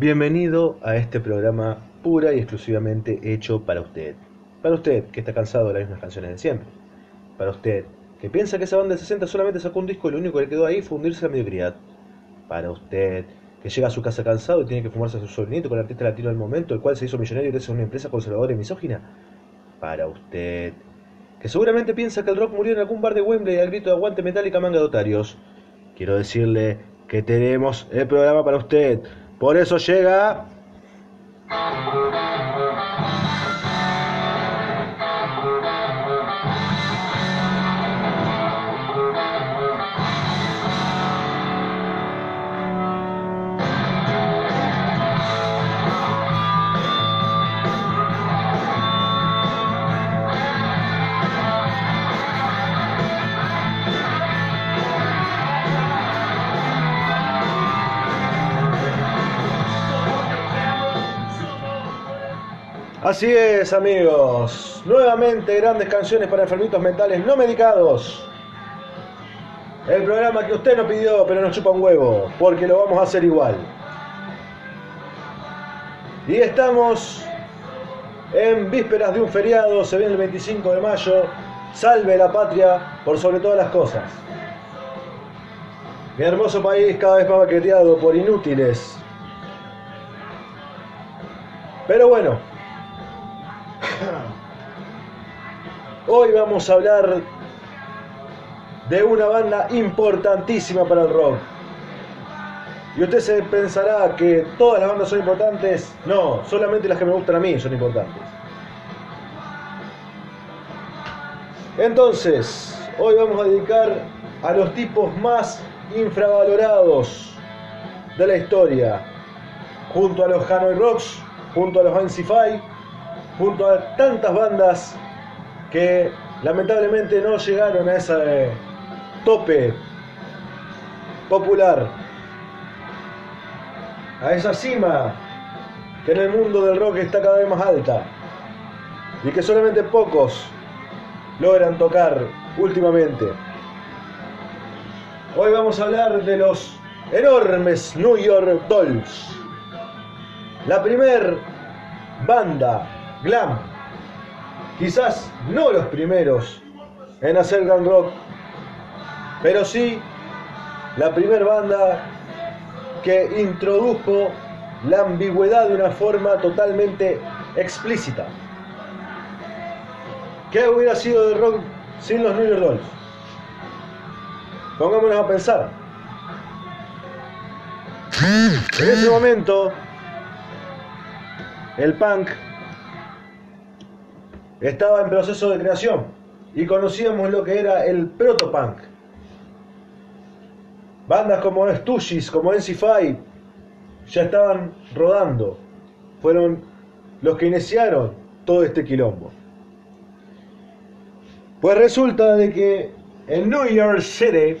Bienvenido a este programa pura y exclusivamente hecho para usted. Para usted que está cansado de las mismas canciones de siempre. Para usted que piensa que esa banda de 60 solamente sacó un disco y lo único que le quedó ahí fue hundirse la mediocridad. Para usted que llega a su casa cansado y tiene que fumarse a su sobrinito con el artista latino del momento, el cual se hizo millonario gracias a una empresa conservadora y misógina. Para usted que seguramente piensa que el rock murió en algún bar de Wembley al grito de aguante metálica manga de otarios. Quiero decirle que tenemos el programa para usted. Por eso llega... Así es, amigos. Nuevamente grandes canciones para enfermitos mentales no medicados. El programa que usted no pidió, pero nos chupa un huevo, porque lo vamos a hacer igual. Y estamos en vísperas de un feriado, se viene el 25 de mayo. Salve la patria por sobre todas las cosas. Mi hermoso país cada vez más baqueteado por inútiles. Pero bueno, Hoy vamos a hablar de una banda importantísima para el rock. Y usted se pensará que todas las bandas son importantes. No, solamente las que me gustan a mí son importantes. Entonces, hoy vamos a dedicar a los tipos más infravalorados de la historia. Junto a los Hanoi Rocks, junto a los Ansify, junto a tantas bandas que lamentablemente no llegaron a ese tope popular, a esa cima que en el mundo del rock está cada vez más alta y que solamente pocos logran tocar últimamente. Hoy vamos a hablar de los enormes New York Dolls. La primer banda glam. Quizás no los primeros en hacer glam rock, pero sí la primera banda que introdujo la ambigüedad de una forma totalmente explícita. ¿Qué hubiera sido de rock sin los New York Dolls? Pongámonos a pensar. En ese momento, el punk estaba en proceso de creación y conocíamos lo que era el protopunk. Bandas como Stooges, como NC5 ya estaban rodando. Fueron los que iniciaron todo este quilombo. Pues resulta de que en New York City,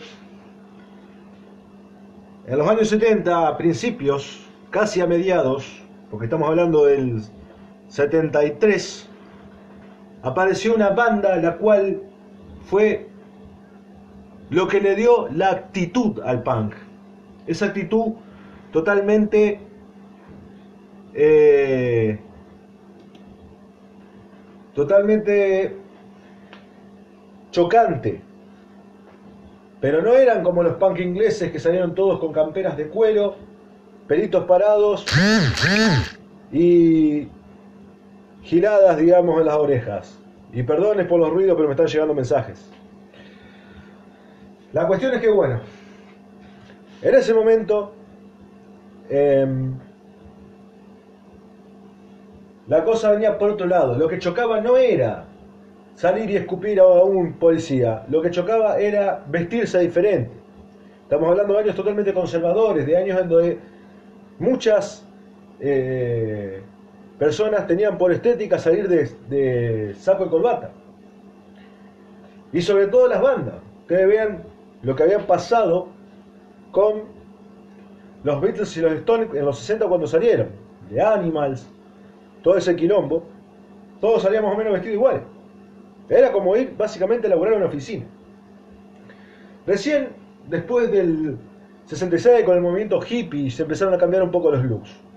en los años 70, a principios, casi a mediados, porque estamos hablando del 73, apareció una banda la cual fue lo que le dio la actitud al punk. Esa actitud totalmente eh, totalmente chocante. Pero no eran como los punk ingleses que salieron todos con camperas de cuero, pelitos parados y giradas, digamos, en las orejas. Y perdones por los ruidos, pero me están llegando mensajes. La cuestión es que, bueno, en ese momento, em, la cosa venía por otro lado. Lo que chocaba no era salir y escupir a un policía. Lo que chocaba era vestirse diferente. Estamos hablando de años totalmente conservadores, de años en donde muchas eh, personas tenían por estética salir de, saco y corbata. Y sobre todo las bandas. Ustedes vean lo que habían pasado con los Beatles y los Stones en los 60 cuando salieron. De Animals, todo ese quilombo. Todos salían más o menos vestidos iguales. Era como ir básicamente a laburar en una oficina. Recién, después del 66, con el movimiento hippie, se empezaron a cambiar un poco los looks.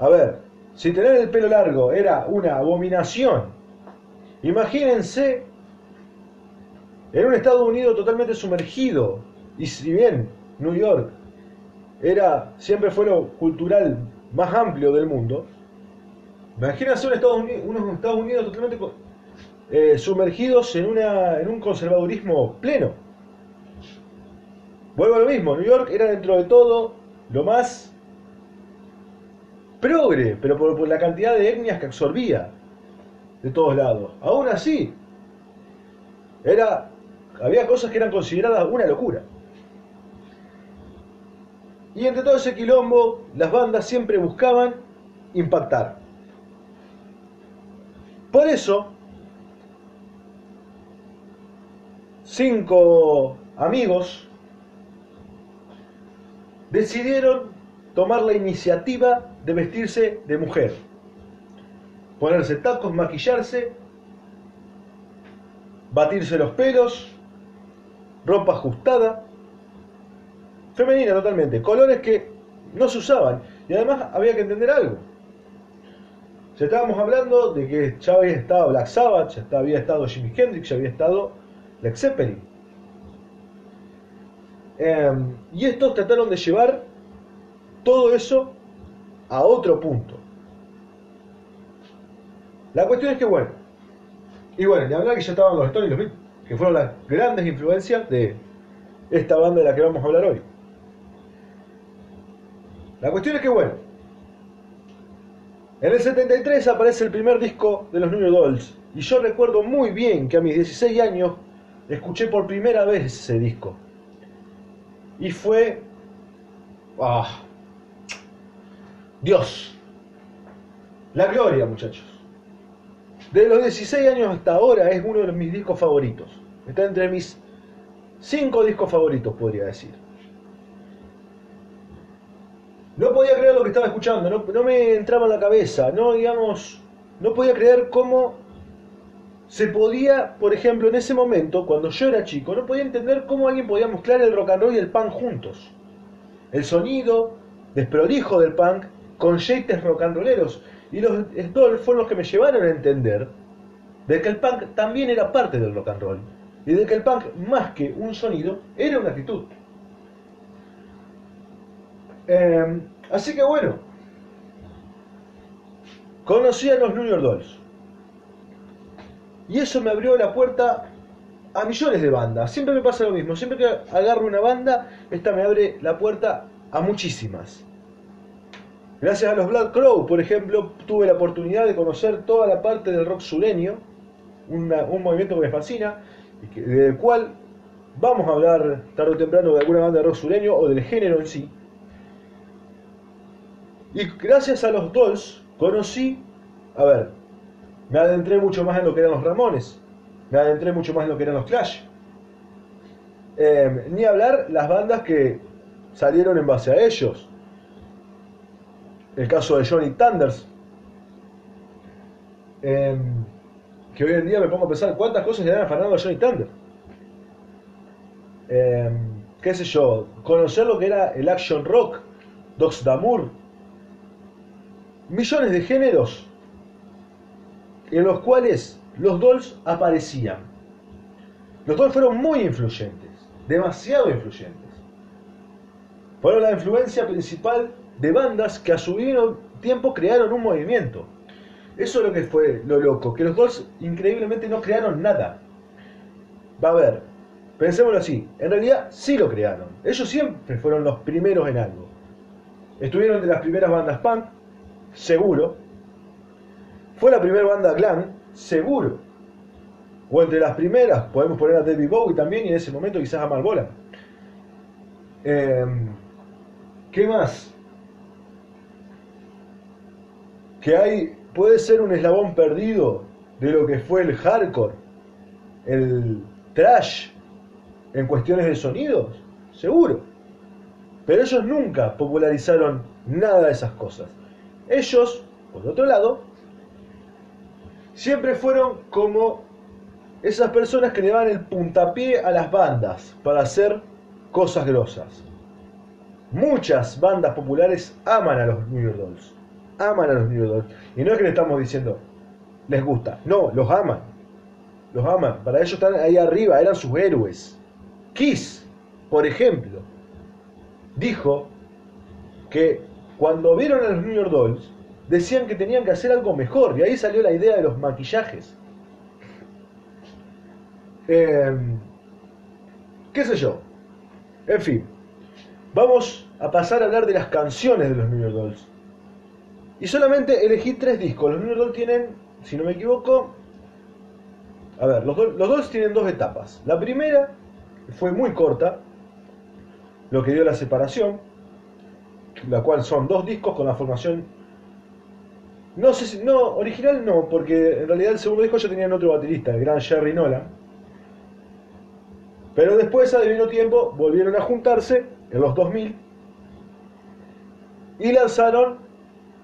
A ver, si tener el pelo largo era una abominación, imagínense en un Estados Unidos totalmente sumergido, y si bien New York era, siempre fue lo cultural más amplio del mundo, imagínense un Estados Unidos, unos Estados Unidos totalmente eh, sumergidos en, una, en un conservadurismo pleno. Vuelvo a lo mismo, New York era dentro de todo lo más progre, pero por, la cantidad de etnias que absorbía de todos lados. Aún así, era, había cosas que eran consideradas una locura. Y entre todo ese quilombo, las bandas siempre buscaban impactar. Por eso, cinco amigos decidieron tomar la iniciativa de vestirse de mujer, ponerse tacos, maquillarse, batirse los pelos, ropa ajustada, femenina totalmente, colores que no se usaban. Y además había que entender algo. Ya estábamos hablando de que ya había estado Black Sabbath, ya había estado Jimi Hendrix, ya había estado Led Zeppelin. Em, y estos trataron de llevar todo eso a otro punto. La cuestión es que, bueno, y bueno, de hablar que ya estaban los Stones los Beatles, que fueron las grandes influencias de esta banda de la que vamos a hablar hoy. La cuestión es que, bueno, en el 73 aparece el primer disco de los New Dolls, y yo recuerdo muy bien que a mis 16 años escuché por primera vez ese disco. Y fue... Ah, Dios. La gloria, muchachos. De los 16 años hasta ahora es uno de mis discos favoritos. Está entre mis 5 discos favoritos, podría decir. No podía creer lo que estaba escuchando, no, no me entraba en la cabeza, no, digamos, no podía creer cómo se podía, por ejemplo, en ese momento, cuando yo era chico, no podía entender cómo alguien podía mezclar el rock and roll y el punk juntos. El sonido desprolijo del punk con jeites rolleros. Y los Stones fueron los que me llevaron a entender de que el punk también era parte del rock and roll. Y de que el punk, más que un sonido, era una actitud. Em, así que bueno, conocí a los New York Dolls. Y eso me abrió la puerta a millones de bandas. Siempre me pasa lo mismo. Siempre que agarro una banda, esta me abre la puerta a muchísimas. Gracias a los Black Crow, por ejemplo, tuve la oportunidad de conocer toda la parte del rock sureño, un movimiento que me fascina, y del cual vamos a hablar tarde o temprano de alguna banda de rock sureño o del género en sí. Y gracias a los Dolls conocí, a ver, me adentré mucho más en lo que eran los Ramones, me adentré mucho más en lo que eran los Clash. Em, ni hablar las bandas que salieron en base a ellos. El caso de Johnny Thunders. Em, que hoy en día me pongo a pensar cuántas cosas le dan a Fernando Johnny Thunder. Em, qué sé yo, conocer lo que era el action rock, Dogs Damour, millones de géneros en los cuales los Dolls aparecían. Los Dolls fueron muy influyentes, demasiado influyentes. Fueron la influencia principal de bandas que a su tiempo crearon un movimiento. Eso es lo que fue lo loco, que los Dolls increíblemente no crearon nada. Va a ver, pensémoslo así, en realidad sí lo crearon. Ellos siempre fueron los primeros en algo. Estuvieron de las primeras bandas punk, seguro. Fue la primera banda glam, seguro. O entre las primeras, podemos poner a David Bowie también y en ese momento quizás a Marbola. Em, ¿Qué más? Que hay, puede ser un eslabón perdido de lo que fue el hardcore, el trash en cuestiones de sonidos, seguro. Pero ellos nunca popularizaron nada de esas cosas. Ellos, por otro lado, siempre fueron como esas personas que le dan el puntapié a las bandas para hacer cosas grosas. Muchas bandas populares aman a los New Dolls. Aman a los New Dolls. Y no es que le estamos diciendo, les gusta. No, los aman. Los aman. Para ellos están ahí arriba, eran sus héroes. Kiss, por ejemplo, dijo que cuando vieron a los New York Dolls, decían que tenían que hacer algo mejor. Y ahí salió la idea de los maquillajes. Em, ¿Qué sé yo? En fin, vamos a pasar a hablar de las canciones de los New York Dolls. Y solamente elegí tres discos. Los New tienen, si no me equivoco, a ver, los, los Dolls tienen dos etapas. La primera fue muy corta, lo que dio la separación, la cual son dos discos con la formación no sé si, no, original no, porque en realidad el segundo disco ya tenían otro baterista, el gran Jerry Nolan. Pero después, adivino tiempo, volvieron a juntarse en los 2000 y lanzaron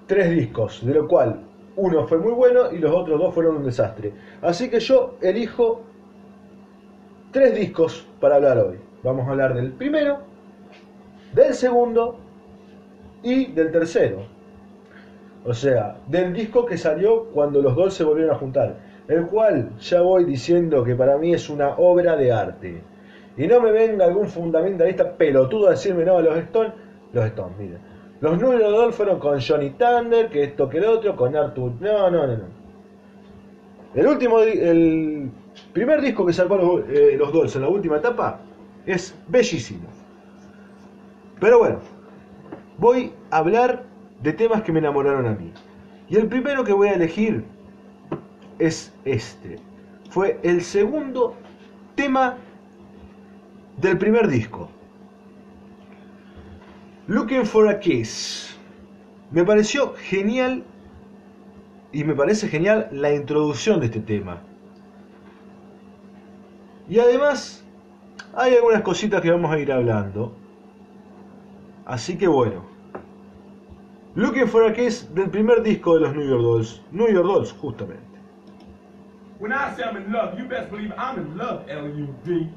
tres discos, de lo cual uno fue muy bueno y los otros dos fueron un desastre. Así que yo elijo tres discos para hablar hoy. Vamos a hablar del primero, del segundo y del tercero. O sea, del disco que salió cuando los dos se volvieron a juntar. El cual ya voy diciendo que para mí es una obra de arte. Y no me venga algún fundamentalista pelotudo a decirme, no, los Stones, los Stones, miren. Los New Dolls fueron con Johnny Thunder, que esto que el otro, con Arthur. No, no, no, no. El último, el primer disco que sacó los, eh, los Dolls en la última etapa es bellísimo. Pero bueno, voy a hablar de temas que me enamoraron a mí. Y el primero que voy a elegir es este. Fue el segundo tema del primer disco. Looking for a Kiss. Me pareció genial y me parece genial la introducción de este tema. Y además hay algunas cositas que vamos a ir hablando. Así que bueno. Looking for a Kiss del primer disco de los New York Dolls. New York Dolls, justamente. When I say I'm in love, you best believe I'm in love, L-U-V.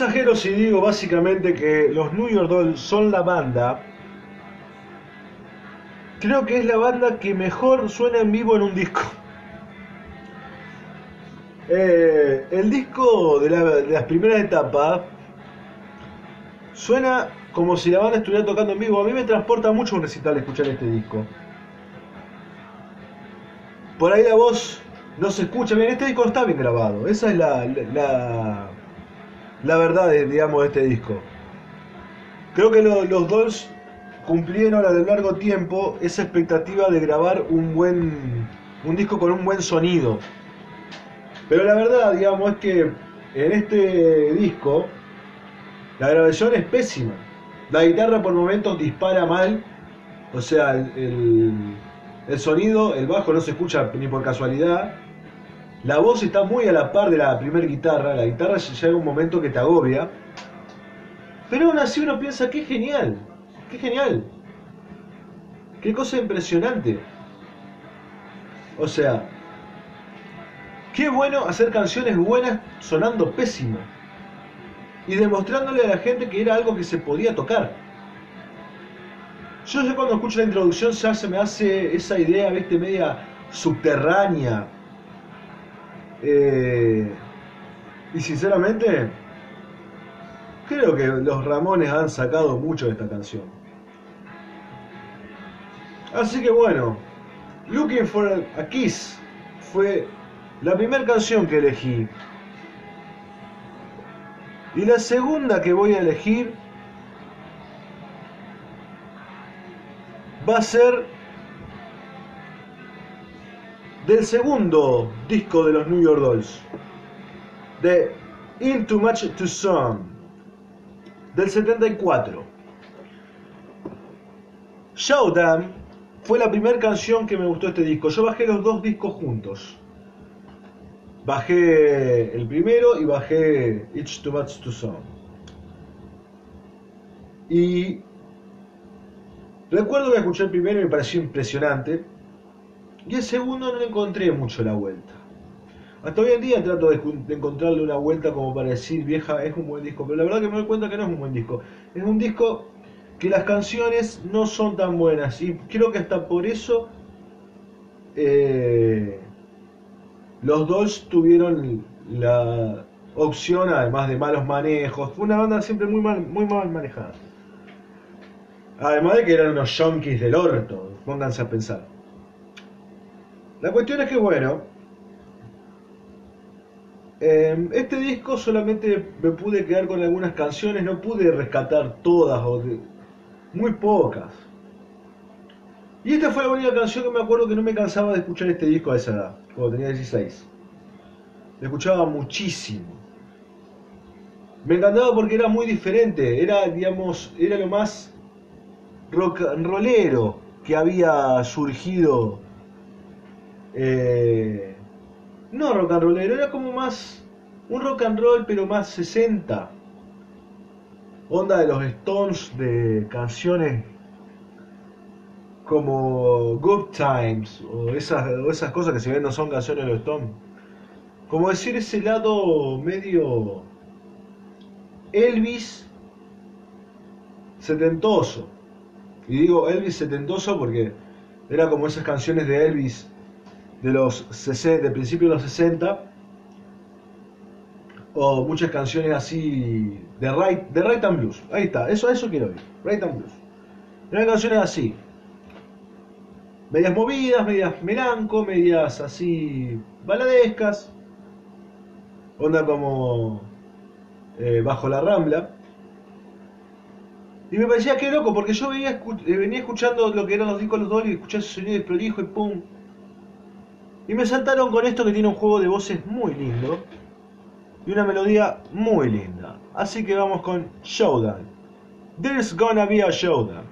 Exagero si digo básicamente que los New York Dolls son la banda. Creo que es la banda que mejor suena en vivo en un disco. Eh, el disco de, las primeras etapas suena como si la banda estuviera tocando en vivo. A mí me transporta mucho un recital escuchar este disco. Por ahí la voz no se escucha bien. Este disco está bien grabado. Esa es la verdad, digamos, de este disco. Creo que los Dolls cumplieron a lo largo tiempo esa expectativa de grabar un buen un disco con un buen sonido. Pero la verdad, digamos, es que en este disco la grabación es pésima. La guitarra por momentos dispara mal, o sea, el, el sonido, el bajo no se escucha ni por casualidad. La voz está muy a la par de la primera guitarra, la guitarra llega un momento que te agobia. Pero aún así uno piensa, qué genial, qué genial. Qué cosa impresionante. O sea, qué bueno hacer canciones buenas sonando pésimo. Y demostrándole a la gente que era algo que se podía tocar. Yo ya cuando escucho la introducción ya se me hace esa idea, viste, media subterránea, eh, y sinceramente, Creo que los Ramones han sacado mucho de esta canción. Así que bueno, Looking for a Kiss fue la primera canción que elegí. Y la segunda que voy a elegir va a ser del segundo disco de los New York Dolls, de In Too Much to Some, del 74. Showdown fue la primera canción que me gustó este disco. Yo bajé los dos discos juntos. Bajé el primero y bajé It's Too Much to Some. Y recuerdo que escuché el primero y me pareció impresionante. Y el segundo no encontré mucho la vuelta. Hasta hoy en día trato de, encontrarle una vuelta como para decir, vieja, es un buen disco. Pero la verdad que me doy cuenta que no es un buen disco. Es un disco que las canciones no son tan buenas. Y creo que hasta por eso eh, los dos tuvieron la opción, además de malos manejos. Fue una banda siempre muy mal, muy mal manejada. Además de que eran unos yonkis del orto, pónganse a pensar. La cuestión es que, bueno, eh, este disco solamente me pude quedar con algunas canciones, no pude rescatar todas, o muy pocas. Y esta fue la única canción que me acuerdo que no me cansaba de escuchar este disco a esa edad, cuando tenía 16. Lo escuchaba muchísimo. Me encantaba porque era muy diferente, era, digamos, era lo más rock and rollero que había surgido eh, no rock and rollero, era como más un rock and roll pero más 60. Onda de los Stones de canciones como Good Times o esas, o esas cosas que si bien no son canciones de los Stones. Como decir ese lado medio Elvis setentoso. Y digo Elvis setentoso porque era como esas canciones de Elvis de los 60, de principios de los 60 o muchas canciones así de right, de right and blues. Ahí está, eso eso quiero oír, right and blues. Eran canciones así, medias movidas, medias melanco, medias así baladescas, onda como eh, bajo la rambla. Y me parecía que loco, porque yo venía, eh, venía escuchando lo que eran los discos los dos y escuchaba ese sonido prolijo y pum, y me saltaron con esto que tiene un juego de voces muy lindo y una melodía muy linda. Así que vamos con Showdown. There's gonna be a showdown.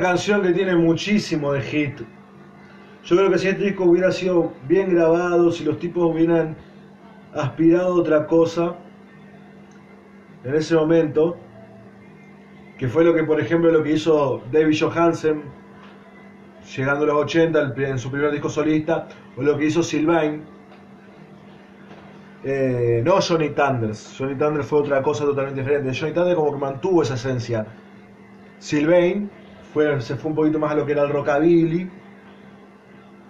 Canción que tiene muchísimo de hit. Yo creo que si este disco hubiera sido bien grabado, si los tipos hubieran aspirado a otra cosa en ese momento, que fue lo que, por ejemplo, lo que hizo David Johansen, llegando a los 80 en su primer disco solista, o lo que hizo Sylvain. Eh, no Johnny Thunders, Johnny Thunders fue otra cosa totalmente diferente. Johnny Thunders como que mantuvo esa esencia. Sylvain fue, se fue un poquito más a lo que era el rockabilly.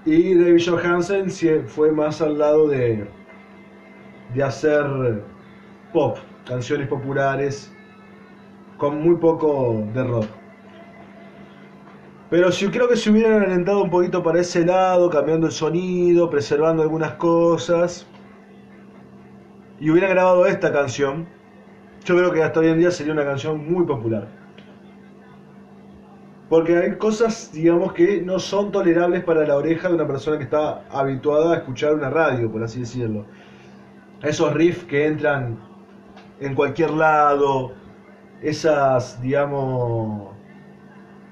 Y David Johansen fue más al lado de, de hacer pop, canciones populares con muy poco de rock. Pero si creo que se hubieran alentado un poquito para ese lado, cambiando el sonido, preservando algunas cosas, y hubiera grabado esta canción, yo creo que hasta hoy en día sería una canción muy popular. Porque hay cosas, digamos, que no son tolerables para la oreja de una persona que está habituada a escuchar una radio, por así decirlo. Esos riffs que entran en cualquier lado, esas, digamos,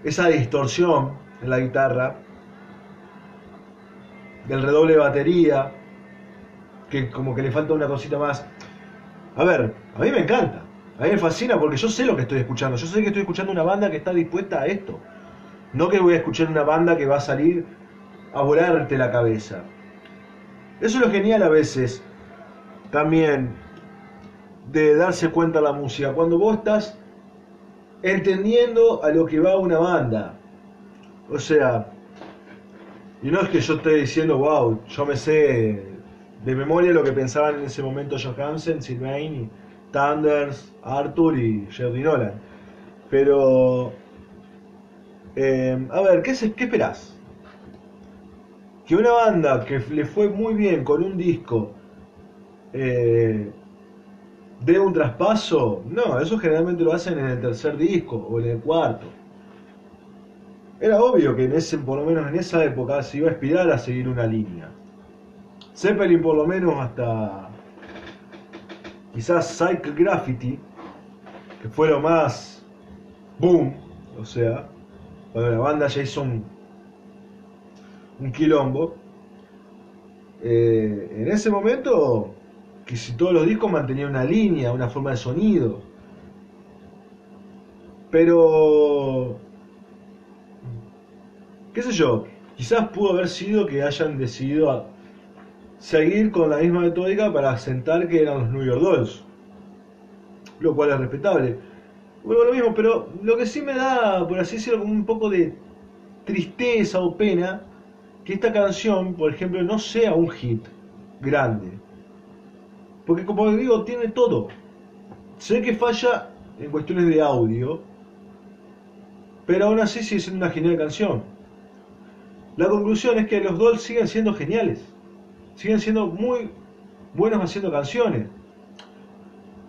esa distorsión en la guitarra, del redoble de batería, que como que le falta una cosita más. A ver, a mí me encanta, a mí me fascina porque yo sé lo que estoy escuchando, yo sé que estoy escuchando una banda que está dispuesta a esto, no que voy a escuchar una banda que va a salir a volarte la cabeza. Eso es lo genial a veces, también, de darse cuenta la música. Cuando vos estás entendiendo a lo que va una banda. O sea, y no es que yo esté diciendo, wow, yo me sé de memoria lo que pensaban en ese momento Johansen, Sylvain, Thunders, Arthur y Jerry Nolan. Pero, eh, a ver, ¿qué, ¿qué esperás? Que una banda que le fue muy bien con un disco eh, de un traspaso, no, eso generalmente lo hacen en el tercer disco o en el cuarto. Era obvio que en ese, por lo menos en esa época se iba a aspirar a seguir una línea. Zeppelin por lo menos hasta quizás Cycle Graffiti, que fue lo más boom, o sea, cuando la banda ya hizo un, un quilombo. Eh, en ese momento que si todos los discos mantenían una línea, una forma de sonido. Pero, qué sé yo, quizás pudo haber sido que hayan decidido seguir con la misma metódica para asentar que eran los New York Dolls, lo cual es respetable. Bueno, lo mismo, pero lo que sí me da, por así decirlo, como un poco de tristeza o pena, que esta canción, por ejemplo, no sea un hit grande. Porque como digo, tiene todo. Sé que falla en cuestiones de audio, pero aún así sigue siendo una genial canción. La conclusión es que los Dolls siguen siendo geniales. Siguen siendo muy buenos haciendo canciones.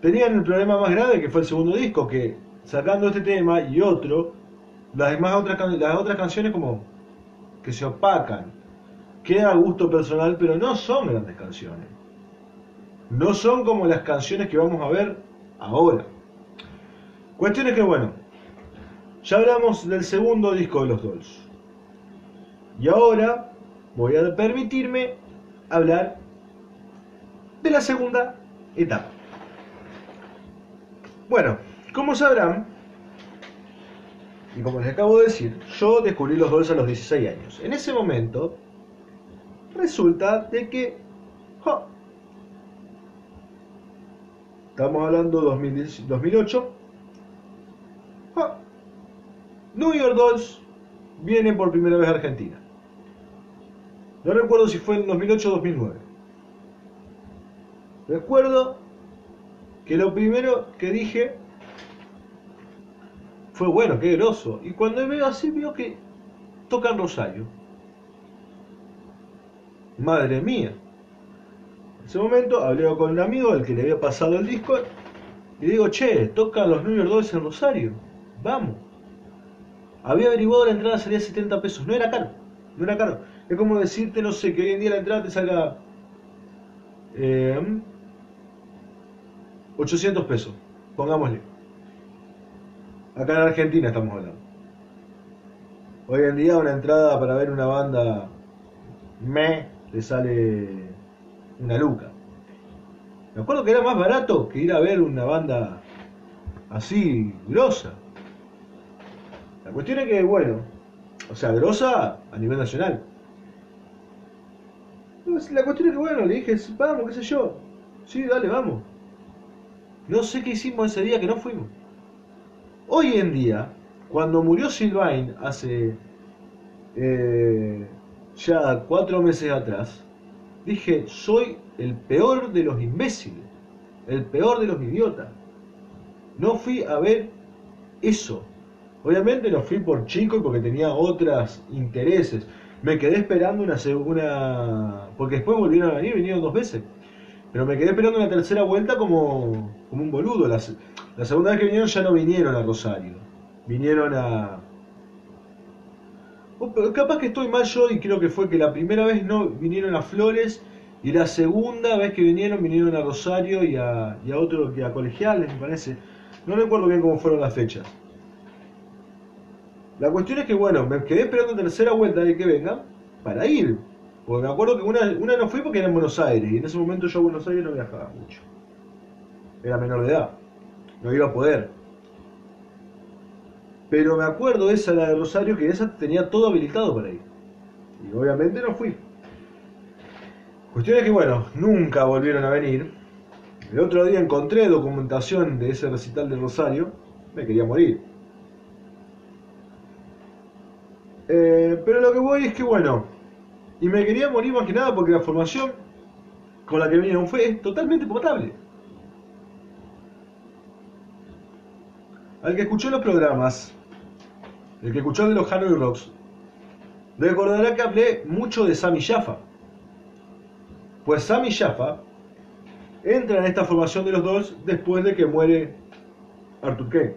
Tenían el problema más grave que fue el segundo disco, que sacando este tema y otro, las demás otras, las otras canciones como que se opacan. Queda a gusto personal, pero no son grandes canciones. No son como las canciones que vamos a ver ahora. Cuestión es que, bueno, ya hablamos del segundo disco de los Dolls. Y ahora voy a permitirme hablar de la segunda etapa. Bueno, como sabrán, y como les acabo de decir, yo descubrí los Dolls a los 16 años. En ese momento, resulta de que Estamos hablando de 2008. Ah, New York Dolls vienen por primera vez a Argentina. No recuerdo si fue en 2008 o 2009. Recuerdo que lo primero que dije fue bueno, qué groso. Y cuando veo así, veo que tocan Rosario. Madre mía ese momento hablé con un amigo al que le había pasado el disco y digo, che, tocan los New Dolls en Rosario, vamos. Había averiguado la entrada salía 70 pesos, no era caro, no era caro. Es como decirte, no sé, que hoy en día la entrada te salga 800 eh, pesos, pongámosle. Acá en Argentina estamos hablando. Hoy en día una entrada para ver una banda me le sale una luca. Me acuerdo que era más barato que ir a ver una banda así, grosa. La cuestión es que, bueno, o sea, grosa a nivel nacional. La cuestión es que, bueno, le dije, vamos, qué sé yo. Sí, dale, vamos. No sé qué hicimos ese día que no fuimos. Hoy en día, cuando murió Sylvain hace eh, ya cuatro meses atrás, dije, soy el peor de los imbéciles, el peor de los idiotas. No fui a ver eso. Obviamente no fui por chico y porque tenía otros intereses. Me quedé esperando una segunda... Porque después volvieron a venir, vinieron dos veces. Pero me quedé esperando una tercera vuelta como, como un boludo. La, segunda vez que vinieron ya no vinieron a Rosario. Vinieron a... capaz que estoy mal yo y creo que fue que la primera vez no vinieron a Flores y la segunda vez que vinieron vinieron a Rosario y a, y a otro que a Colegiales, me parece. No recuerdo bien cómo fueron las fechas. La cuestión es que, bueno, me quedé esperando tercera vuelta de que vengan para ir. Porque me acuerdo que una, una no fui porque era en Buenos Aires y en ese momento yo a Buenos Aires no viajaba mucho. Era menor de edad. No iba a poder. Pero me acuerdo esa, la de Rosario, que esa tenía todo habilitado para ir. Y obviamente no fui. Cuestión es que, bueno, nunca volvieron a venir. El otro día encontré documentación de ese recital de Rosario. Me quería morir. Eh, pero lo que voy es que, bueno, y me quería morir más que nada porque la formación con la que vinieron fue totalmente potable. Al que escuchó los programas, el que escuchó de los Hanoi Rocks, recordará que hablé mucho de Sammy Jaffa. Pues Sammy Jaffa entra en esta formación de los dos después de que muere Arthur Kane.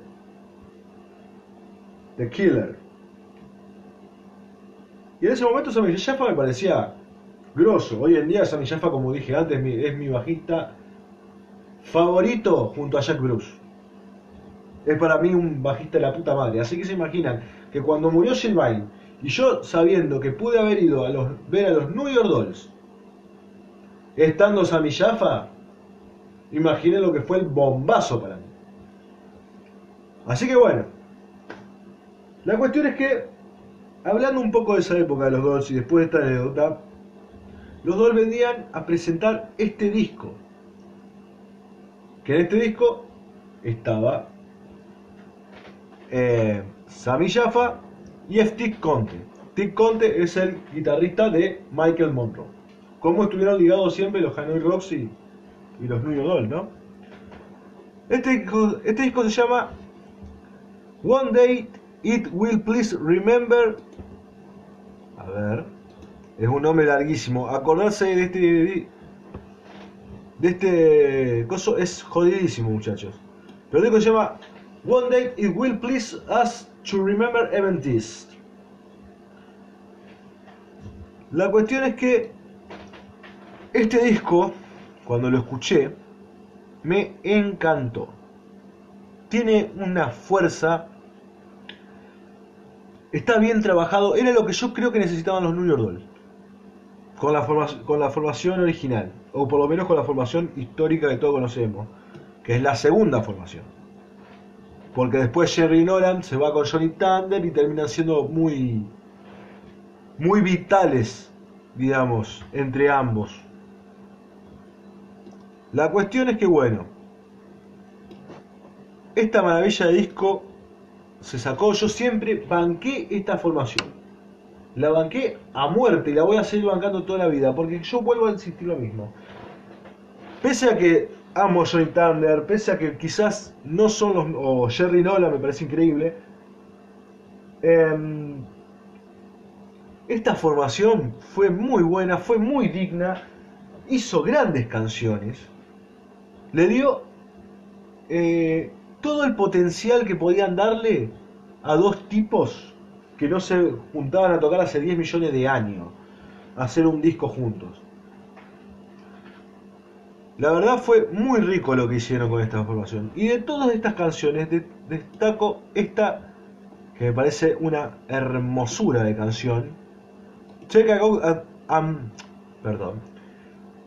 The Killer. Y en ese momento Sammy Jaffa me parecía grosso. Hoy en día Sammy Jaffa, como dije antes, es mi bajista favorito junto a Jack Bruce. Es para mí un bajista de la puta madre. Así que se imaginan que cuando murió Sylvain y yo sabiendo que pude haber ido a los, ver a los New York Dolls, estando Sammy Jaffa, imaginen lo que fue el bombazo para mí. Así que bueno, la cuestión es que Hablando un poco de esa época de los Dolls y después de esta anécdota, los Dolls vendían a presentar este disco. Que en este disco estaba eh, Sammy Jaffa y Steve Conte. Steve Conte es el guitarrista de Michael Monroe. Como estuvieron ligados siempre los Hanoi Rocks y, los New York Dolls, ¿no? Este este disco se llama One Day It Will Please Remember a ver. Es un nombre larguísimo. Acordarse de este. De este. Coso es jodidísimo, muchachos. Pero disco se llama One Day It Will Please Us to Remember Events. La cuestión es que este disco, cuando lo escuché, me encantó. Tiene una fuerza está bien trabajado, era lo que yo creo que necesitaban los New York Dolls. Con la, formación original, o por lo menos con la formación histórica que todos conocemos, que es la segunda formación. Porque después Jerry Nolan se va con Johnny Thunder y terminan siendo muy, muy vitales, digamos, entre ambos. La cuestión es que, bueno, esta maravilla de disco se sacó, yo siempre banqué esta formación. La banqué a muerte y la voy a seguir bancando toda la vida, porque yo vuelvo a insistir lo mismo. Pese a que amo Johnny Thunder, pese a que quizás no son los. o Jerry Nola me parece increíble. Em, esta formación fue muy buena, fue muy digna, hizo grandes canciones, le dio eh, todo el potencial que podían darle a dos tipos que no se juntaban a tocar hace 10 millones de años, a hacer un disco juntos. La verdad fue muy rico lo que hicieron con esta formación. Y de todas estas canciones destaco esta que me parece una hermosura de canción. Check a good, um, perdón.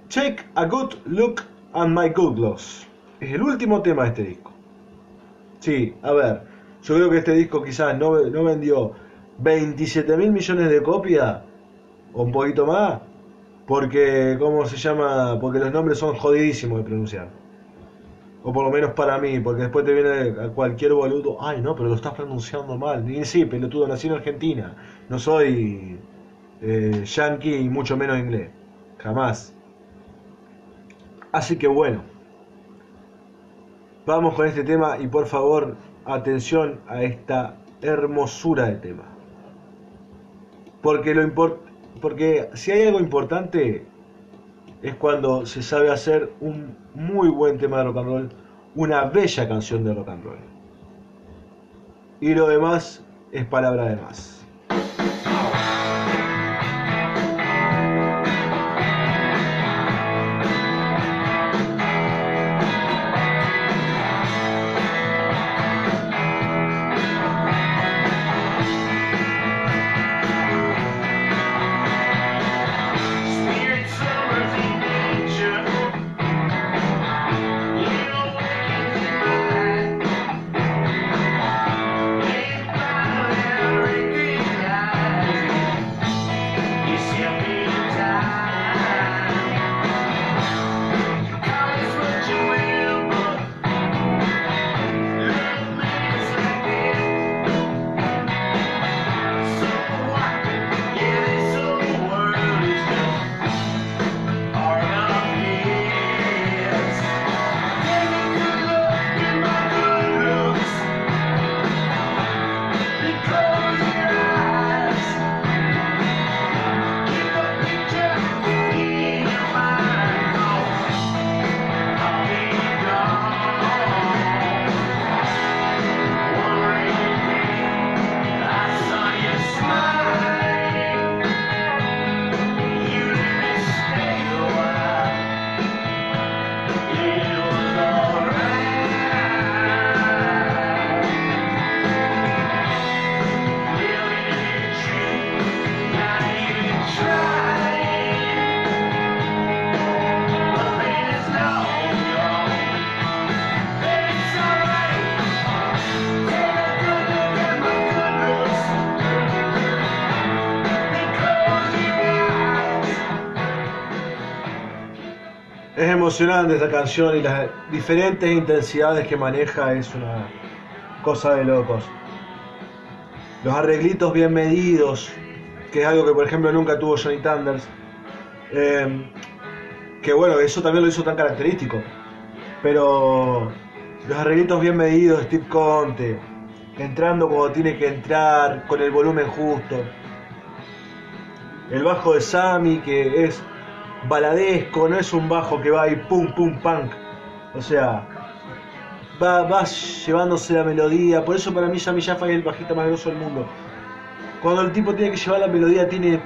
Check a good look at my good loss. Es el último tema de este disco. Sí, a ver, Yo creo que este disco quizás no, no vendió 27 mil millones de copias, o un poquito más, porque, ¿cómo se llama? Porque los nombres son jodidísimos de pronunciar. O por lo menos para mí, porque después te viene a cualquier boludo, ay no, pero lo estás pronunciando mal. Y sí, pelotudo, nací en Argentina. No soy eh, yankee y mucho menos inglés. Jamás. Así que bueno. Vamos con este tema y por favor, atención a esta hermosura de tema. Porque lo porque si hay algo importante es cuando se sabe hacer un muy buen tema de rock and roll, una bella canción de rock and roll. Y lo demás es palabra de más. Emocionante esta canción y las diferentes intensidades que maneja es una cosa de locos. Los arreglitos bien medidos, que es algo que por ejemplo nunca tuvo Johnny Thunders. Em, que bueno, eso también lo hizo tan característico. Pero los arreglitos bien medidos, Steve Conte, entrando como tiene que entrar, con el volumen justo. El bajo de Sammy, que es baladesco, no es un bajo que va ahí pum pum punk. O sea, va, va llevándose la melodía. Por eso para mí Sammy Jaffa es el bajista más grosso del mundo. Cuando el tipo tiene que llevar la melodía tiene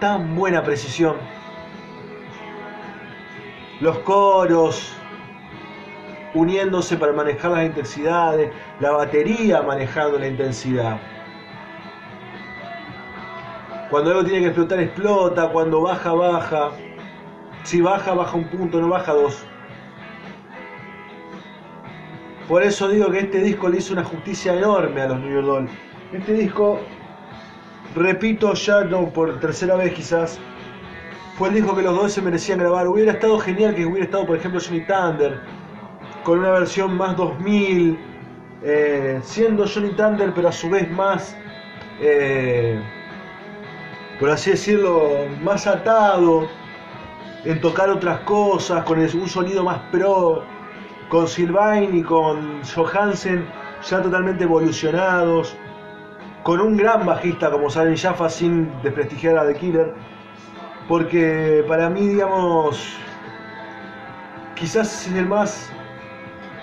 tan buena precisión. Los coros uniéndose para manejar las intensidades, la batería manejando la intensidad. Cuando algo tiene que explotar, explota, cuando baja, baja. Si baja, baja un punto, no baja dos. Por eso digo que este disco le hizo una justicia enorme a los New York Dolls. Este disco, repito ya no por tercera vez quizás, fue el disco que los dos se merecían grabar. Hubiera estado genial que hubiera estado, por ejemplo, Johnny Thunder, con una versión más 2000, eh, siendo Johnny Thunder, pero a su vez más, eh, por así decirlo, más atado en tocar otras cosas, con un sonido más pro, con Sylvain y con Johansen ya totalmente evolucionados, con un gran bajista como Salen Jaffa sin desprestigiar a The Killer, porque para mí, digamos, quizás es el más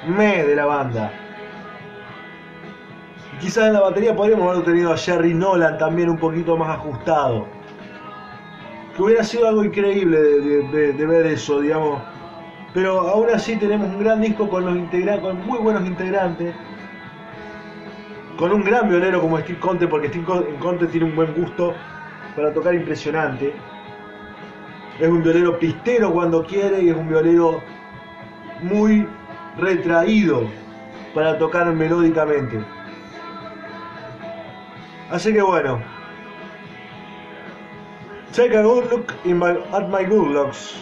me de la banda. quizás en la batería podríamos haber tenido a Jerry Nolan también un poquito más ajustado hubiera sido algo increíble de, ver eso, digamos. Pero aún así tenemos un gran disco con los integrantes, con muy buenos integrantes, con un gran violero como Steve Conte, porque Steve Conte tiene un buen gusto para tocar impresionante. Es un violero pistero cuando quiere y es un violero muy retraído para tocar melódicamente. Así que bueno. Take a good look in my, at my good looks.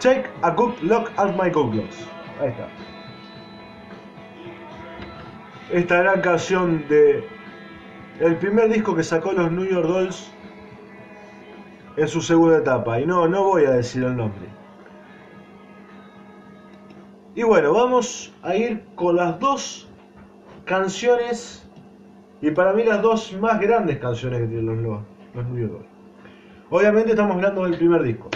Take a good look at my good looks. Ahí está. Esta gran canción de el primer disco que sacó los New York Dolls en su segunda etapa. Y no, no voy a decir el nombre. Y bueno, vamos a ir con las dos canciones y para mí las dos más grandes canciones que tienen los, los New York Dolls. Obviamente estamos hablando del primer disco.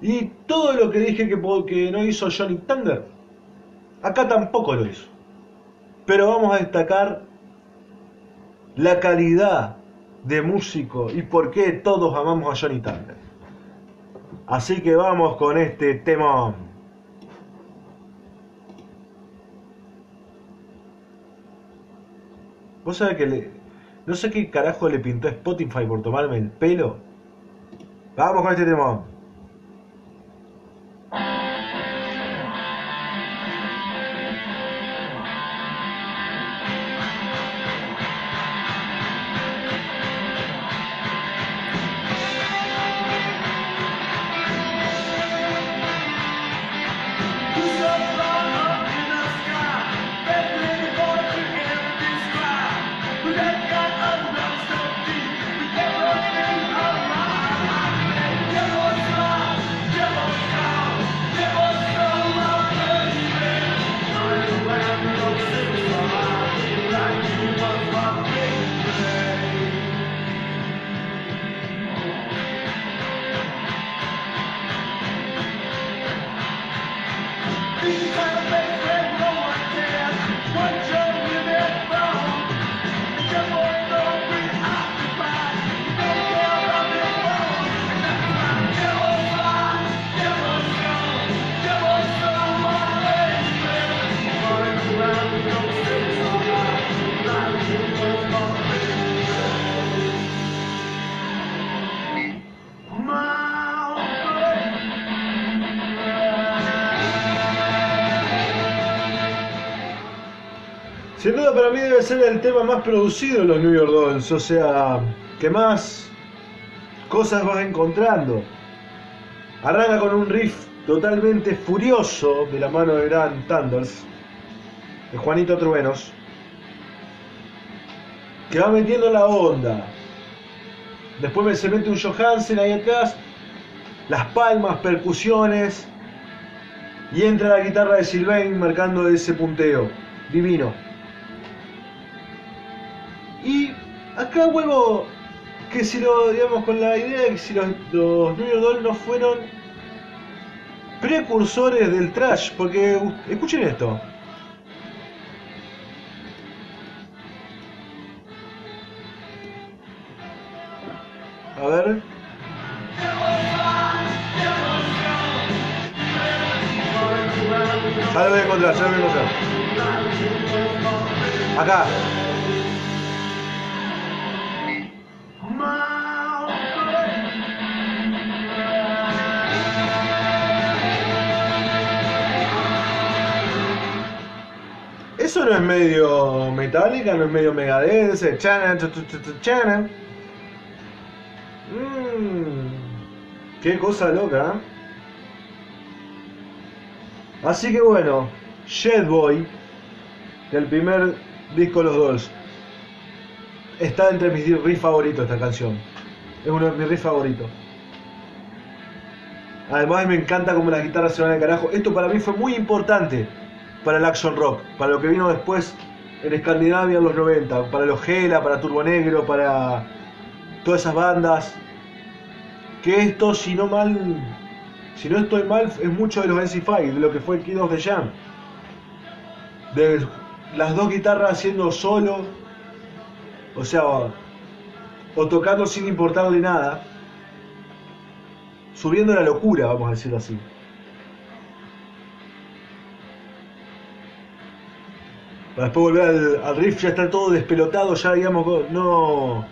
Y todo lo que dije que, no hizo Johnny Thunder, acá tampoco lo hizo. Pero vamos a destacar la calidad de músico y por qué todos amamos a Johnny Thunder. Así que vamos con este tema. ¿Vos sabés que le, no sé qué carajo le pintó Spotify por tomarme el pelo? Vamos con este tema. Debe ser el tema más producido en los New York Dolls, o sea, que más cosas vas encontrando. Arranca con un riff totalmente furioso de la mano de Gran Thunders, de Juanito Truenos, que va metiendo la onda. Después se mete un Johansen ahí atrás, las palmas, percusiones, y entra la guitarra de Sylvain marcando ese punteo. Divino. Acá vuelvo que si lo, digamos, con la idea de que si los, los New York Dolls no fueron precursores del trash, porque escuchen esto. A ver. Ya lo voy a encontrar, ya a encontrar. Acá. Eso no es medio metálica, no es medio megadeth, ese chana, chana. Mmm, qué cosa loca. Así que bueno, Boy del primer disco Los Dolls, está entre mis riffs favoritos esta canción. Es uno de mis riffs favoritos. Además me encanta como las guitarras se van al carajo. Esto para mí fue muy importante para el action rock, para lo que vino después en Escandinavia en los 90, para los Gela, para Turbo Negro, para todas esas bandas. Que esto, si no mal, si no estoy mal, es mucho de los NC5, de lo que fue Kid of the Jam. De las dos guitarras haciendo solo, o sea, o tocando sin importarle nada, subiendo la locura, vamos a decirlo así. Para después volver al, riff ya está todo despelotado, ya digamos, no,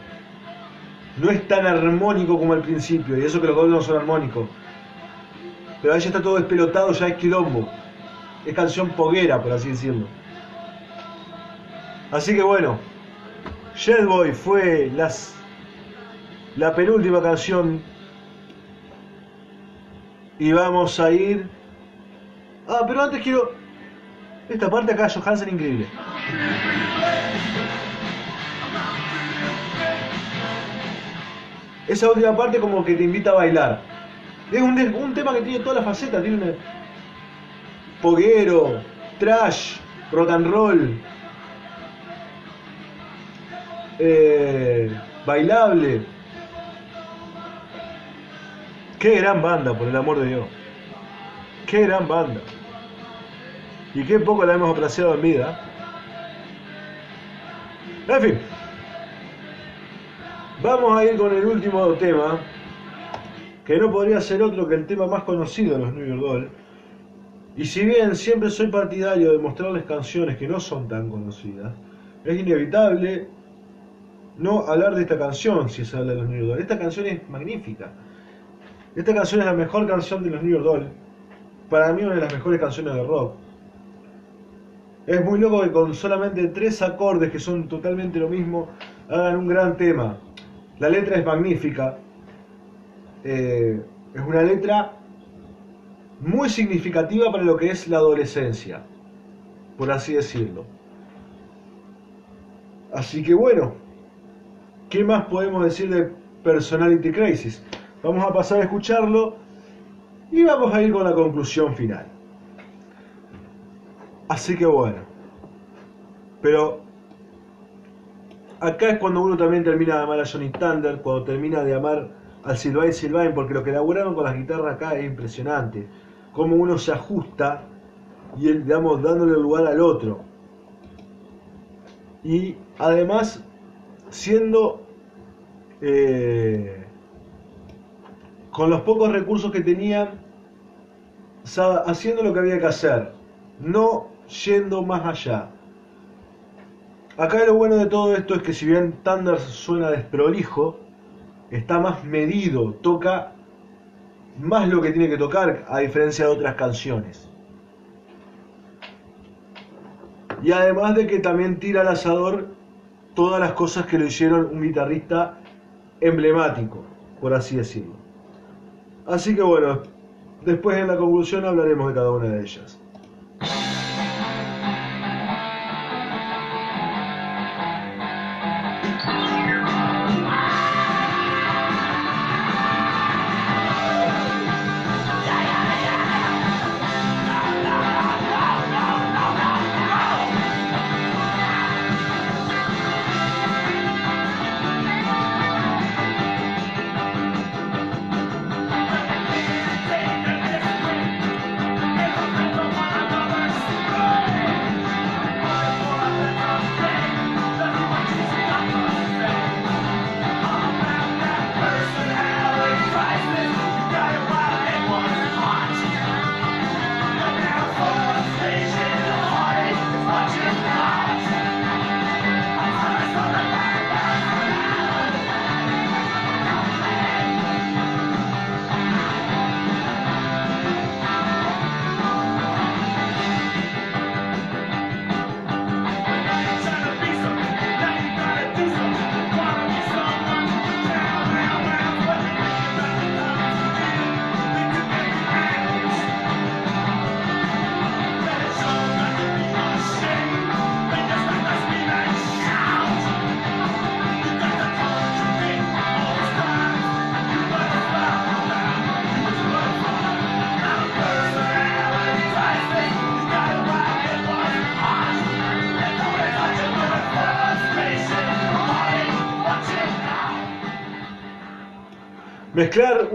no es tan armónico como al principio, y eso que los dos no son armónicos. Pero ahí ya está todo despelotado, ya es quilombo. Es canción poguera, por así decirlo. Así que bueno, Boy fue las, la penúltima canción. Y vamos a ir. Ah, pero antes quiero. Esta parte acá, Johansen, increíble. Esa última parte, como que te invita a bailar. Es un, un tema que tiene todas las facetas. Tiene un poguero, trash, rock and roll, eh, bailable. Qué gran banda, por el amor de Dios. Qué gran banda. Y qué poco la hemos apreciado en vida. En fin. Vamos a ir con el último tema, que no podría ser otro que el tema más conocido de los New York Dolls. Y si bien siempre soy partidario de mostrarles canciones que no son tan conocidas, es inevitable no hablar de esta canción si se habla de los New York Dolls. Esta canción es magnífica. Esta canción es la mejor canción de los New York Dolls. Para mí una de las mejores canciones de rock. Es muy loco que con solamente tres acordes que son totalmente lo mismo hagan un gran tema. La letra es magnífica. Eh, es una letra muy significativa para lo que es la adolescencia, por así decirlo. Así que bueno, ¿qué más podemos decir de Personality Crisis? Vamos a pasar a escucharlo y vamos a ir con la conclusión final. Así que bueno. Pero acá es cuando uno también termina de amar a Johnny Thunder, cuando termina de amar al Sylvain Sylvain, porque lo que elaboraron con las guitarras acá es impresionante. Cómo uno se ajusta y digamos, dándole lugar al otro. Y además, siendo eh, con los pocos recursos que tenían, haciendo lo que había que hacer, no yendo más allá. Acá lo bueno de todo esto es que si bien Thunder suena desprolijo, está más medido, toca más lo que tiene que tocar a diferencia de otras canciones. Y además de que también tira al asador todas las cosas que lo hicieron un guitarrista emblemático, por así decirlo. Así que bueno, después en la conclusión hablaremos de cada una de ellas.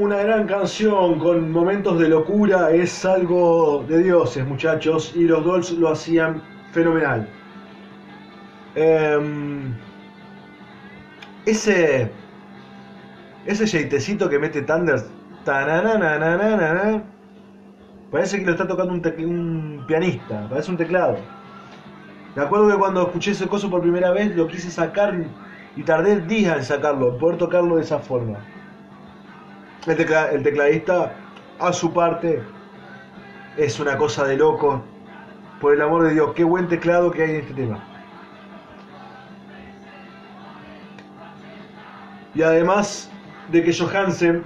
Una gran canción con momentos de locura es algo de dioses, muchachos, y los Dolls lo hacían fenomenal. Em, ese ese jeitecito que mete Thunder, parece que lo está tocando un, un pianista, parece un teclado. Me acuerdo que cuando escuché ese coso por primera vez lo quise sacar y tardé días en sacarlo, poder tocarlo de esa forma el, tecladista, a su parte, es una cosa de loco. Por el amor de Dios, qué buen teclado que hay en este tema. Y además de que Johansen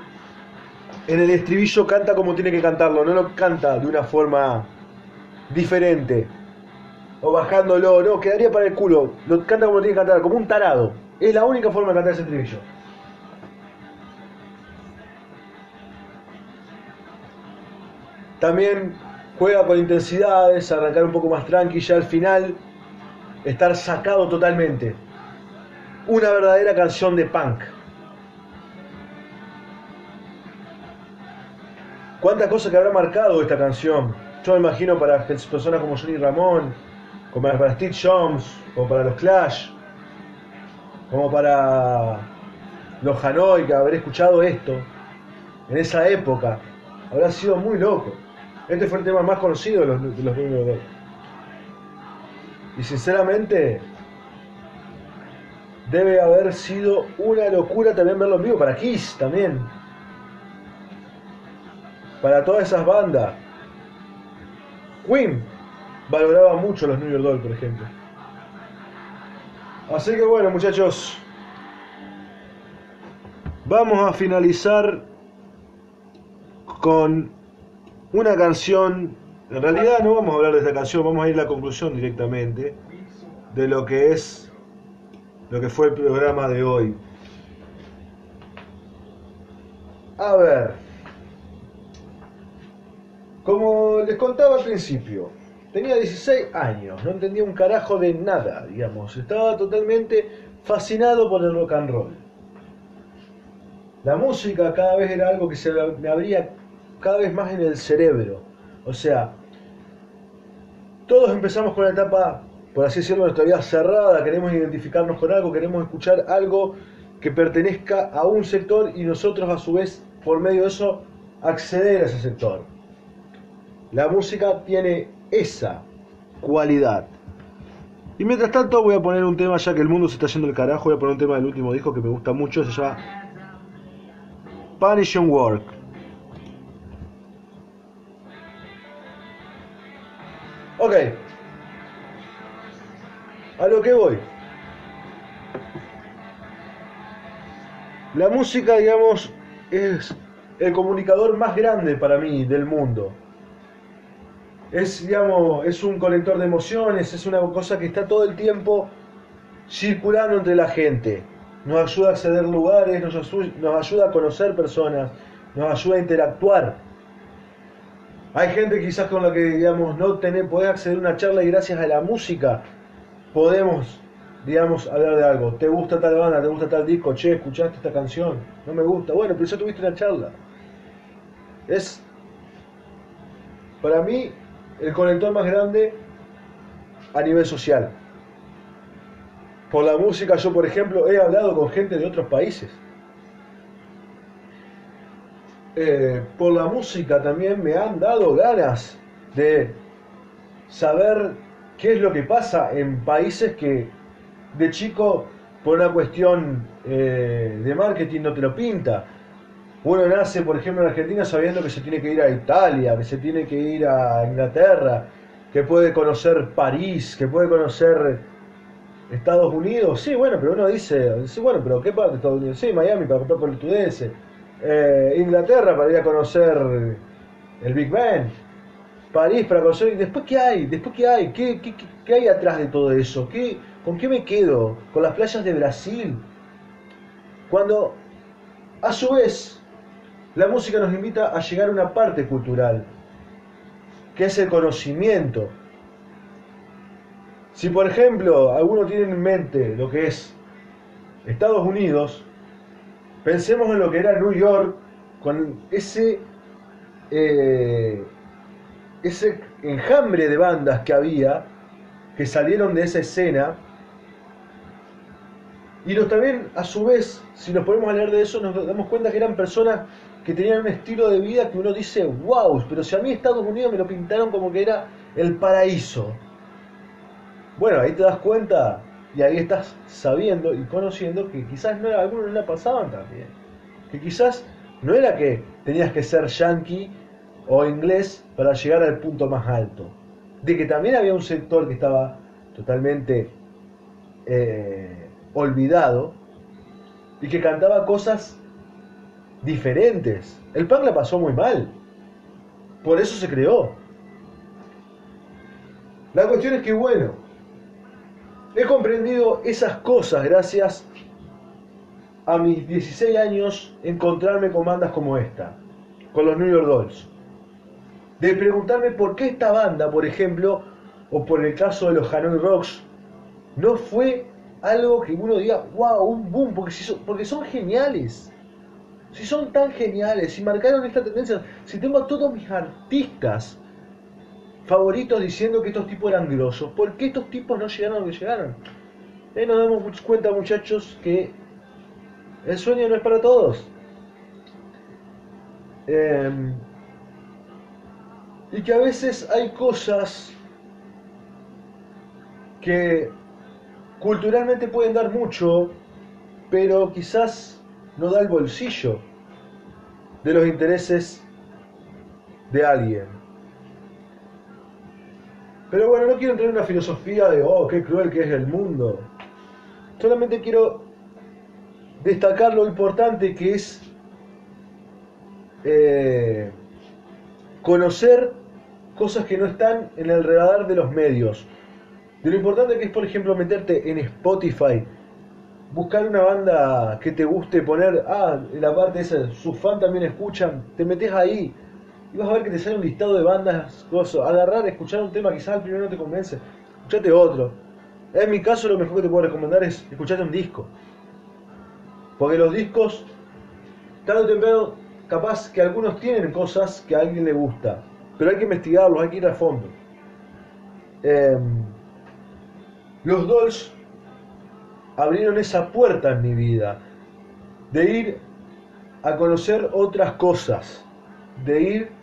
en el estribillo canta como tiene que cantarlo, no lo canta de una forma diferente o bajándolo, no, quedaría para el culo, lo canta como tiene que cantar, como un tarado. Es la única forma de cantar ese estribillo. También juega con intensidades, arrancar un poco más tranqui, ya al final estar sacado totalmente. Una verdadera canción de punk. ¿Cuántas cosas que habrá marcado esta canción? Yo me imagino para personas como Johnny Ramón, como para Steve Jones, como para los Clash, como para los Hanoi, que haber escuchado esto en esa época, habrá sido muy loco. Este fue el tema más conocido de los, de los Y sinceramente, debe haber sido una locura también verlo en vivo, para Kiss también. Para todas esas bandas. Queen valoraba mucho los New York Dolls, por ejemplo. Así que bueno, muchachos, vamos a finalizar con una canción. En realidad no vamos a hablar de esta canción, vamos a ir a la conclusión directamente de lo que es lo que fue el programa de hoy. A ver, como les contaba al principio, tenía 16 años, no entendía un carajo de nada, digamos, estaba totalmente fascinado por el rock and roll. La música cada vez era algo que se me abría cada vez más en el cerebro. O sea, todos empezamos con la etapa, por así decirlo, nuestra vida cerrada, queremos identificarnos con algo, queremos escuchar algo que pertenezca a un sector y nosotros a su vez, por medio de eso, acceder a ese sector. La música tiene esa cualidad. Y mientras tanto voy a poner un tema, ya que el mundo se está yendo el carajo, voy a poner un tema del último disco que me gusta mucho, se llama Punishing Work. Ok. A lo que voy. La música, digamos, es el comunicador más grande para mí del mundo. Es, digamos, es un colector de emociones, es una cosa que está todo el tiempo circulando entre la gente. Nos ayuda a acceder a lugares, nos ayuda a conocer personas, nos ayuda a interactuar. Hay gente quizás con la que, digamos, no tener, poder acceder a una charla y gracias a la música podemos, digamos, hablar de algo. ¿Te gusta tal banda? ¿Te gusta tal disco? Che, ¿escuchaste esta canción? No me gusta. Bueno, pero ya tuviste una charla. Es, para mí, el conector más grande a nivel social. Por la música, yo, por ejemplo, he hablado con gente de otros países eh, por la música también me han dado ganas de saber qué es lo que pasa en países que de chico por una cuestión eh, de marketing no te lo pinta. Uno nace, por ejemplo, en Argentina sabiendo que se tiene que ir a Italia, que se tiene que ir a Inglaterra, que puede conocer París, que puede conocer Estados Unidos. Sí, bueno, pero uno dice, bueno, pero ¿qué parte de Estados Unidos? Sí, Miami para comprar por el. Eh, Inglaterra para ir a conocer el Big Ben, París para conocer. ¿Después qué hay? ¿Después qué hay? ¿Qué, qué, hay atrás de todo eso? ¿Qué, ¿Con qué me quedo? ¿Con las playas de Brasil? Cuando, a su vez, la música nos invita a llegar a una parte cultural, que es el conocimiento. Si por ejemplo alguno tiene en mente lo que es Estados Unidos, Pensemos en lo que era New York con ese, eh, ese enjambre de bandas que había, que salieron de esa escena. Y nos también, a su vez, si nos ponemos a leer de eso, nos damos cuenta que eran personas que tenían un estilo de vida que uno dice, wow, pero si a mí Estados Unidos me lo pintaron como que era el paraíso. Bueno, ahí te das cuenta y ahí estás sabiendo y conociendo que quizás no algunos no la pasaban también. Que quizás no era que tenías que ser yankee o inglés para llegar al punto más alto. De que también había un sector que estaba totalmente eh, olvidado y que cantaba cosas diferentes. El punk la pasó muy mal. Por eso se creó. La cuestión es que, bueno, he comprendido esas cosas gracias a mis 16 años encontrarme con bandas como esta, con los New York Dolls. De preguntarme por qué esta banda, por ejemplo, o por el caso de los Hanoi Rocks, no fue algo que uno diga, wow, un boom, porque, si son, porque son geniales. Si son tan geniales, si marcaron esta tendencia, si tengo a todos mis artistas favoritos diciendo que estos tipos eran grosos, ¿por qué estos tipos no llegaron a lo que llegaron? Ahí nos damos cuenta, muchachos, que el sueño no es para todos. Em, y que a veces hay cosas que culturalmente pueden dar mucho, pero quizás no da el bolsillo de los intereses de alguien. Pero bueno, no quiero entrar en una filosofía de, oh, qué cruel que es el mundo. Solamente quiero destacar lo importante que es eh, conocer cosas que no están en el radar de los medios. De lo importante que es, por ejemplo, meterte en Spotify, buscar una banda que te guste, poner, ah, la parte esa, sus fans también escuchan, te metes ahí y vas a ver que te sale un listado de bandas, cosas, agarrar, escuchar un tema, quizás al primero no te convence, escuchate otro. En mi caso lo mejor que te puedo recomendar es escucharte un disco. Porque los discos, tarde o temprano, capaz que algunos tienen cosas que a alguien le gusta, pero hay que investigarlos, hay que ir a fondo. Em, los Dolls abrieron esa puerta en mi vida de ir a conocer otras cosas, de ir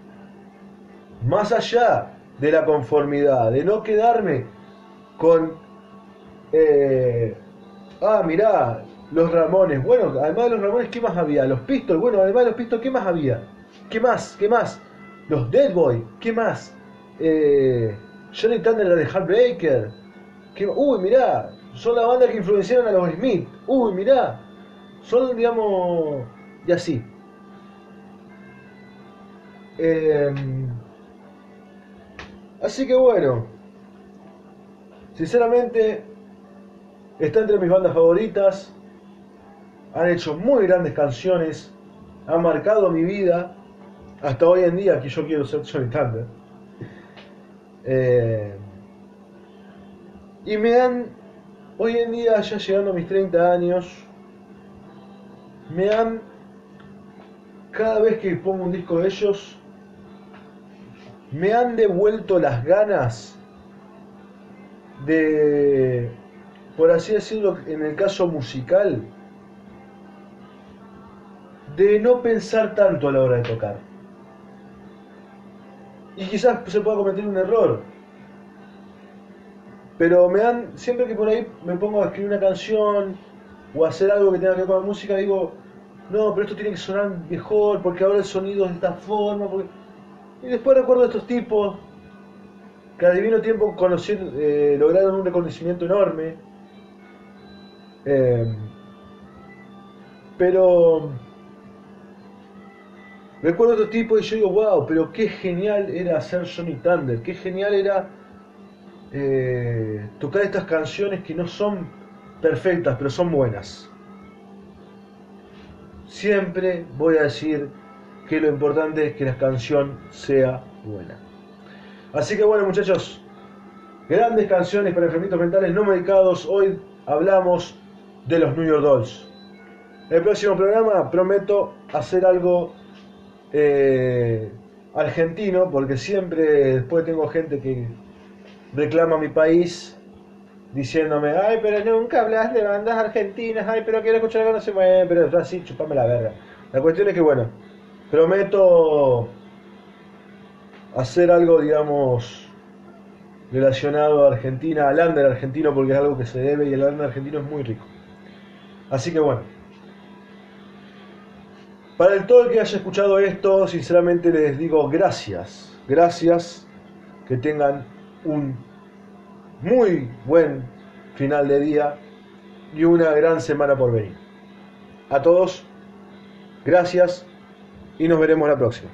más allá de la conformidad, de no quedarme con, eh, ah, mirá, los Ramones, bueno, además de los Ramones, ¿qué más había? Los Pistols, bueno, además de los Pistols, ¿qué más había? ¿Qué más? ¿Qué más? Los Dead Boy, ¿qué más? Eh, Johnny Thunder de Heartbreaker, Uy, mirá, son la banda que influenciaron a los Smith. Uy, mirá, son, digamos, y así. Em, así que bueno, sinceramente, está entre mis bandas favoritas. Han hecho muy grandes canciones, han marcado mi vida hasta hoy en día que yo quiero ser Johnny Thunder. Eh, y me han, hoy en día, ya llegando a mis 30 años, me han, cada vez que pongo un disco de ellos, me han devuelto las ganas de, por así decirlo, en el caso musical, de no pensar tanto a la hora de tocar. Y quizás se pueda cometer un error, pero me dan, siempre que por ahí me pongo a escribir una canción o a hacer algo que tenga que ver con la música, digo, no, pero esto tiene que sonar mejor porque ahora el sonido es de esta forma. Y después recuerdo a estos tipos que a divino tiempo eh, lograron un reconocimiento enorme. Eh, pero recuerdo a estos tipos y yo digo, wow, pero qué genial era hacer Johnny Thunder, qué genial era eh, tocar estas canciones que no son perfectas, pero son buenas. Siempre voy a decir que lo importante es que la canción sea buena. Así que bueno muchachos, grandes canciones para enfermitos mentales no medicados. Hoy hablamos de los New York Dolls. el próximo programa prometo hacer algo eh, argentino, porque siempre después tengo gente que reclama mi país diciéndome, ay, pero nunca hablas de bandas argentinas, ay, pero quiero escuchar algo, no se mueve, pero así, chupame la verga. La cuestión es que, bueno, prometo hacer algo, digamos, relacionado a Argentina, al under argentino, porque es algo que se debe y el under argentino es muy rico. Así que bueno. Para el todo el que haya escuchado esto, sinceramente les digo gracias. Gracias. Que tengan un muy buen final de día y una gran semana por venir. A todos, gracias y nos veremos la próxima.